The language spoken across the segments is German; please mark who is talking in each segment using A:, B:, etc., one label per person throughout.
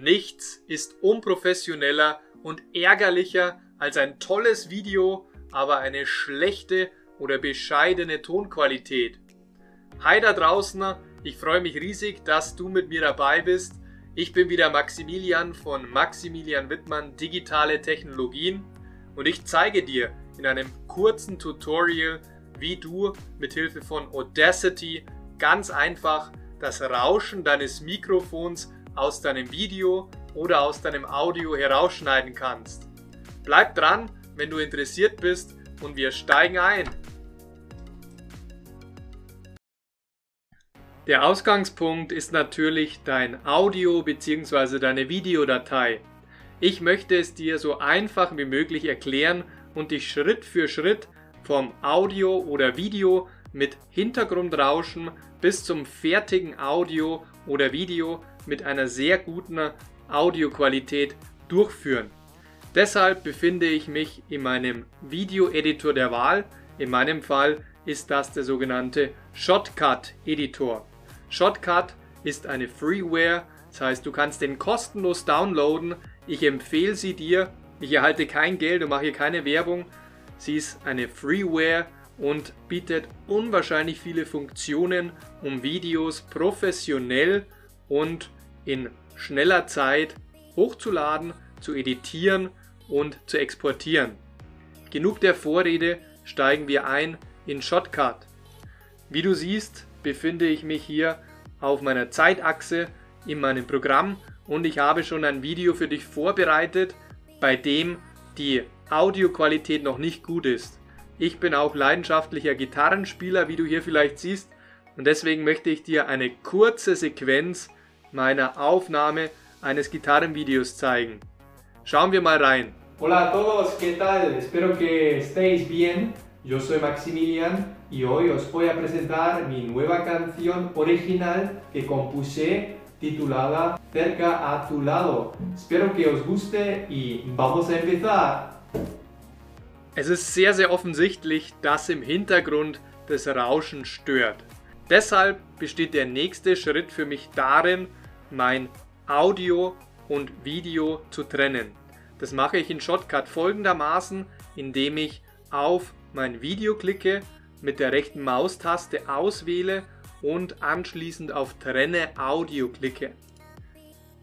A: Nichts ist unprofessioneller und ärgerlicher als ein tolles Video, aber eine schlechte oder bescheidene Tonqualität. Hi da draußen, ich freue mich riesig, dass du mit mir dabei bist. Ich bin wieder Maximilian von Maximilian Wittmann Digitale Technologien und ich zeige dir in einem kurzen Tutorial, wie du mit Hilfe von Audacity ganz einfach das Rauschen deines Mikrofons aus deinem Video oder aus deinem Audio herausschneiden kannst. Bleib dran, wenn du interessiert bist und wir steigen ein. Der Ausgangspunkt ist natürlich dein Audio bzw. deine Videodatei. Ich möchte es dir so einfach wie möglich erklären und dich Schritt für Schritt vom Audio oder Video mit Hintergrundrauschen bis zum fertigen Audio oder Video mit einer sehr guten Audioqualität durchführen. Deshalb befinde ich mich in meinem Video-Editor der Wahl. In meinem Fall ist das der sogenannte Shotcut-Editor. Shotcut ist eine Freeware, das heißt, du kannst den kostenlos downloaden. Ich empfehle sie dir. Ich erhalte kein Geld und mache keine Werbung. Sie ist eine Freeware und bietet unwahrscheinlich viele Funktionen, um Videos professionell und in schneller Zeit hochzuladen, zu editieren und zu exportieren. Genug der Vorrede, steigen wir ein in Shotcut. Wie du siehst, befinde ich mich hier auf meiner Zeitachse in meinem Programm und ich habe schon ein Video für dich vorbereitet, bei dem die Audioqualität noch nicht gut ist. Ich bin auch leidenschaftlicher Gitarrenspieler, wie du hier vielleicht siehst, und deswegen möchte ich dir eine kurze Sequenz meiner Aufnahme eines Gitarrenvideos zeigen. Schauen wir mal rein.
B: Hola a todos, ¿qué tal? Espero que estéis bien. Yo soy Maximilian y hoy os voy a presentar mi nueva canción original que compuse titulada Cerca a tu lado. Espero que os guste y vamos a empezar.
A: Es ist sehr, sehr offensichtlich, dass im Hintergrund das Rauschen stört. Deshalb besteht der nächste Schritt für mich darin, mein Audio und Video zu trennen. Das mache ich in Shotcut folgendermaßen, indem ich auf mein Video klicke, mit der rechten Maustaste auswähle und anschließend auf Trenne Audio klicke.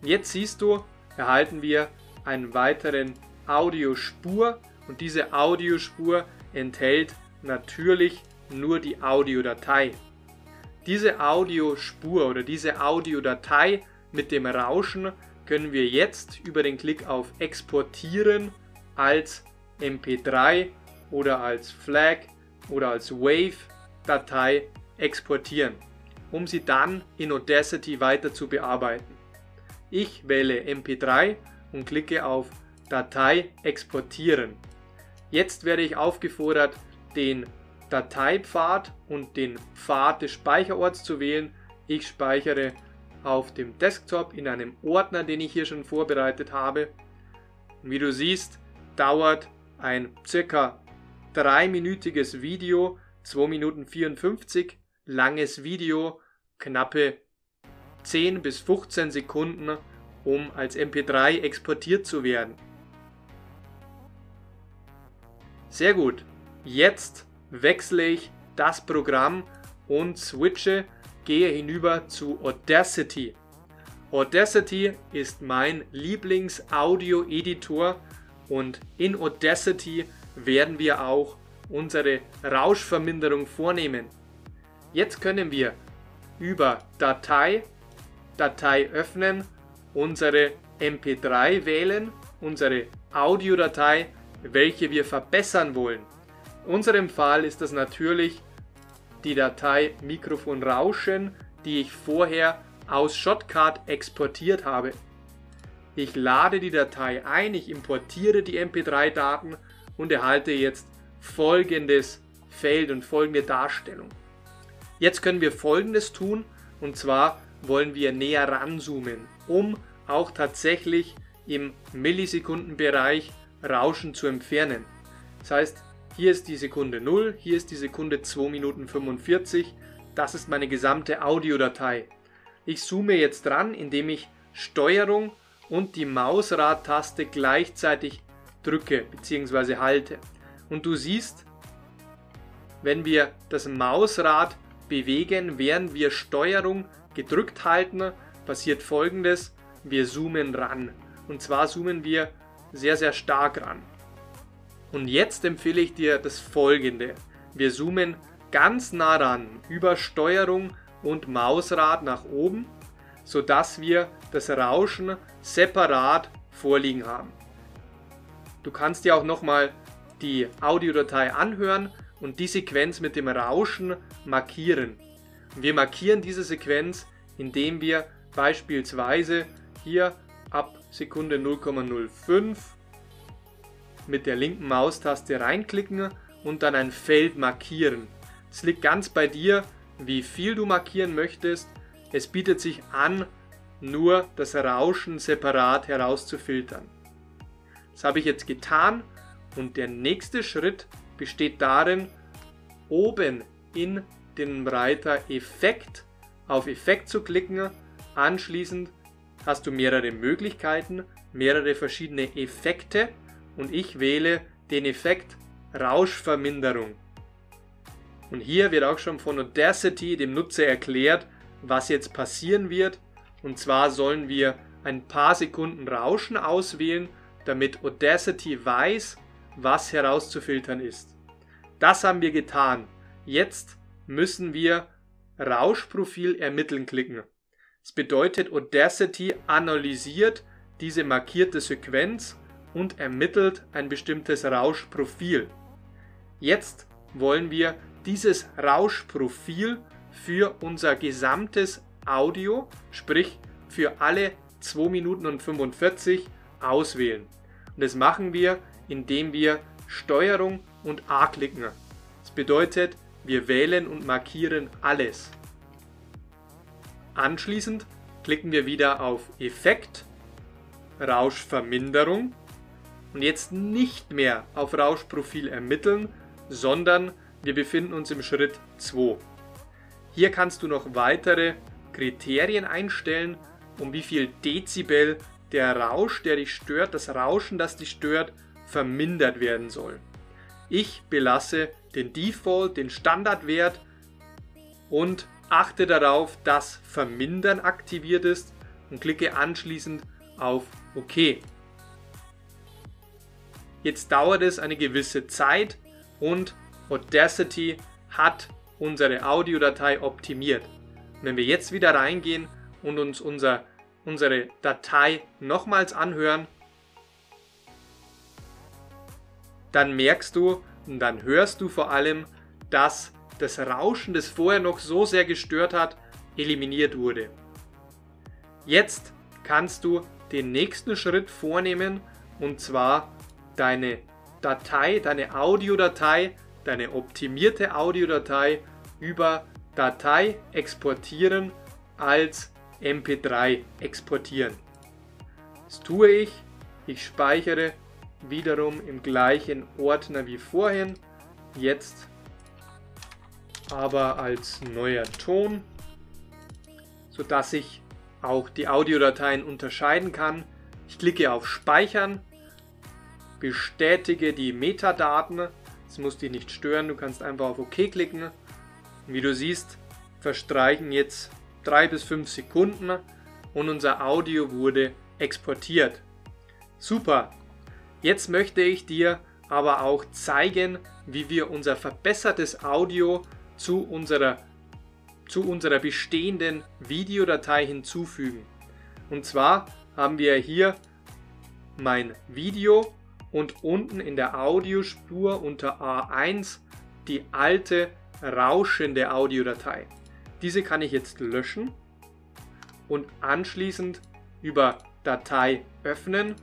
A: Jetzt siehst du, erhalten wir einen weiteren Audiospur und diese Audiospur enthält natürlich nur die Audiodatei. Diese Audiospur oder diese Audiodatei mit dem Rauschen können wir jetzt über den Klick auf Exportieren als MP3 oder als FLAG oder als WAV-Datei exportieren, um sie dann in Audacity weiter zu bearbeiten. Ich wähle MP3 und klicke auf Datei exportieren. Jetzt werde ich aufgefordert, den Dateipfad und den Pfad des Speicherorts zu wählen. Ich speichere auf dem Desktop in einem Ordner, den ich hier schon vorbereitet habe. Wie du siehst, dauert ein circa dreiminütiges Video, 2 Minuten 54 langes Video, knappe 10 bis 15 Sekunden, um als MP3 exportiert zu werden. Sehr gut. Jetzt wechsle ich das Programm und switche gehe hinüber zu Audacity. Audacity ist mein Lieblings-Audio-Editor und in Audacity werden wir auch unsere Rauschverminderung vornehmen. Jetzt können wir über Datei, Datei öffnen, unsere MP3 wählen, unsere Audiodatei, welche wir verbessern wollen. In unserem Fall ist das natürlich die Datei Mikrofon Rauschen, die ich vorher aus Shotcut exportiert habe. Ich lade die Datei ein, ich importiere die MP3-Daten und erhalte jetzt folgendes Feld und folgende Darstellung. Jetzt können wir folgendes tun und zwar wollen wir näher ranzoomen, um auch tatsächlich im Millisekundenbereich Rauschen zu entfernen. Das heißt, hier ist die Sekunde 0, hier ist die Sekunde 2 Minuten 45. Das ist meine gesamte Audiodatei. Ich zoome jetzt dran, indem ich Steuerung und die Mausradtaste gleichzeitig drücke bzw. halte. Und du siehst, wenn wir das Mausrad bewegen, während wir Steuerung gedrückt halten, passiert folgendes, wir zoomen ran. Und zwar zoomen wir sehr, sehr stark ran. Und jetzt empfehle ich dir das folgende. Wir zoomen ganz nah ran über Steuerung und Mausrad nach oben, sodass wir das Rauschen separat vorliegen haben. Du kannst dir auch nochmal die Audiodatei anhören und die Sequenz mit dem Rauschen markieren. Wir markieren diese Sequenz, indem wir beispielsweise hier ab Sekunde 0,05 mit der linken Maustaste reinklicken und dann ein Feld markieren. Es liegt ganz bei dir, wie viel du markieren möchtest. Es bietet sich an, nur das Rauschen separat herauszufiltern. Das habe ich jetzt getan und der nächste Schritt besteht darin, oben in den Reiter Effekt auf Effekt zu klicken. Anschließend hast du mehrere Möglichkeiten, mehrere verschiedene Effekte und ich wähle den Effekt Rauschverminderung. Und hier wird auch schon von Audacity dem Nutzer erklärt, was jetzt passieren wird. Und zwar sollen wir ein paar Sekunden Rauschen auswählen, damit Audacity weiß, was herauszufiltern ist. Das haben wir getan. Jetzt müssen wir Rauschprofil ermitteln klicken. Das bedeutet, Audacity analysiert diese markierte Sequenz und ermittelt ein bestimmtes Rauschprofil. Jetzt wollen wir dieses Rauschprofil für unser gesamtes Audio, sprich für alle 2 Minuten und 45 auswählen. Und das machen wir, indem wir Steuerung und A klicken. Das bedeutet, wir wählen und markieren alles. Anschließend klicken wir wieder auf Effekt, Rauschverminderung und jetzt nicht mehr auf Rauschprofil ermitteln, sondern wir befinden uns im Schritt 2. Hier kannst du noch weitere Kriterien einstellen, um wie viel Dezibel der Rausch, der dich stört, das Rauschen, das dich stört, vermindert werden soll. Ich belasse den Default, den Standardwert und achte darauf, dass Vermindern aktiviert ist und klicke anschließend auf OK. Jetzt dauert es eine gewisse Zeit und Audacity hat unsere Audiodatei optimiert. Wenn wir jetzt wieder reingehen und uns unser, unsere Datei nochmals anhören, dann merkst du und dann hörst du vor allem, dass das Rauschen, das vorher noch so sehr gestört hat, eliminiert wurde. Jetzt kannst du den nächsten Schritt vornehmen und zwar deine Datei, deine Audiodatei, deine optimierte Audiodatei über Datei exportieren als MP3 exportieren. Das tue ich. Ich speichere wiederum im gleichen Ordner wie vorhin. Jetzt aber als neuer Ton, sodass ich auch die Audiodateien unterscheiden kann. Ich klicke auf Speichern, bestätige die Metadaten. Es muss dich nicht stören, du kannst einfach auf OK klicken. Wie du siehst, verstreichen jetzt 3 bis 5 Sekunden und unser Audio wurde exportiert. Super! Jetzt möchte ich dir aber auch zeigen, wie wir unser verbessertes Audio zu unserer, zu unserer bestehenden Videodatei hinzufügen. Und zwar haben wir hier mein Video und unten in der Audiospur unter A1 die alte rauschende Audiodatei. Diese kann ich jetzt löschen und anschließend über Datei öffnen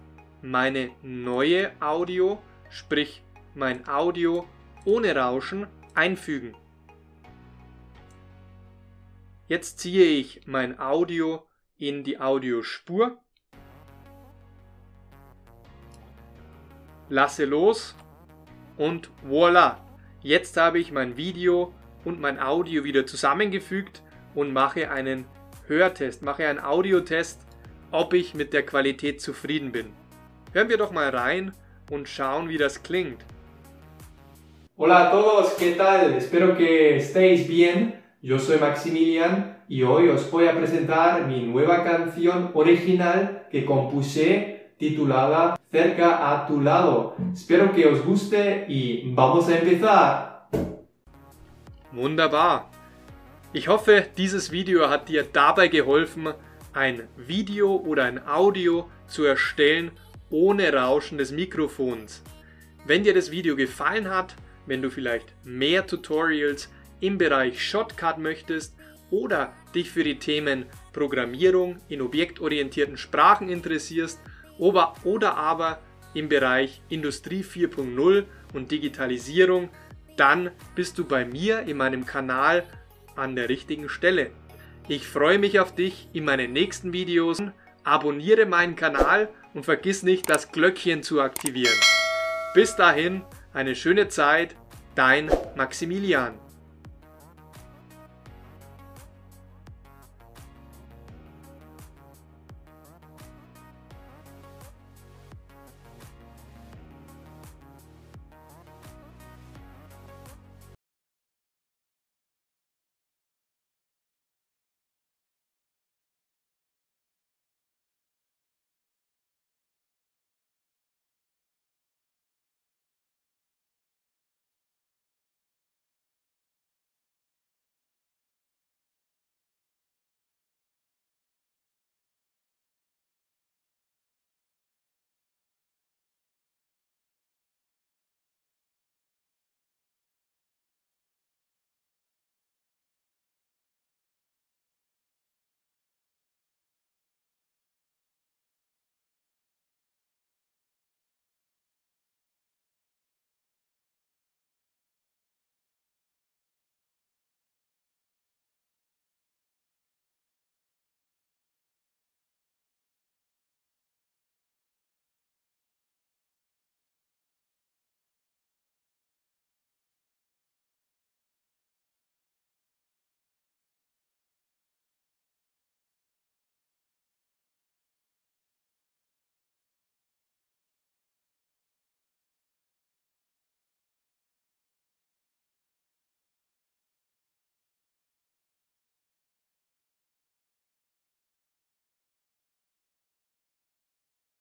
A: meine neue Audio, sprich mein Audio ohne Rauschen einfügen. Jetzt ziehe ich mein Audio in die Audiospur, lasse los und voilà! Jetzt habe ich mein Video und mein Audio wieder zusammengefügt und mache einen Hörtest, mache einen Audiotest ob ich mit der Qualität zufrieden bin. Hören wir doch mal rein und schauen, wie das klingt.
B: Hola a todos, ¿qué tal? Espero que estéis bien. Yo soy Maximilian y hoy os voy a presentar mi nueva canción original que compuse titulada Cerca a tu lado. Espero que os guste y vamos a empezar.
A: Wunderbar. Ich hoffe, dieses Video hat dir dabei geholfen, ein Video oder ein Audio zu erstellen ohne Rauschen des Mikrofons. Wenn dir das Video gefallen hat, wenn du vielleicht mehr Tutorials im Bereich Shotcut möchtest oder dich für die Themen Programmierung in objektorientierten Sprachen interessierst oder aber im Bereich Industrie 4.0 und Digitalisierung, dann bist du bei mir in meinem Kanal an der richtigen Stelle. Ich freue mich auf dich in meinen nächsten Videos. Abonniere meinen Kanal und vergiss nicht, das Glöckchen zu aktivieren. Bis dahin, eine schöne Zeit, dein Maximilian.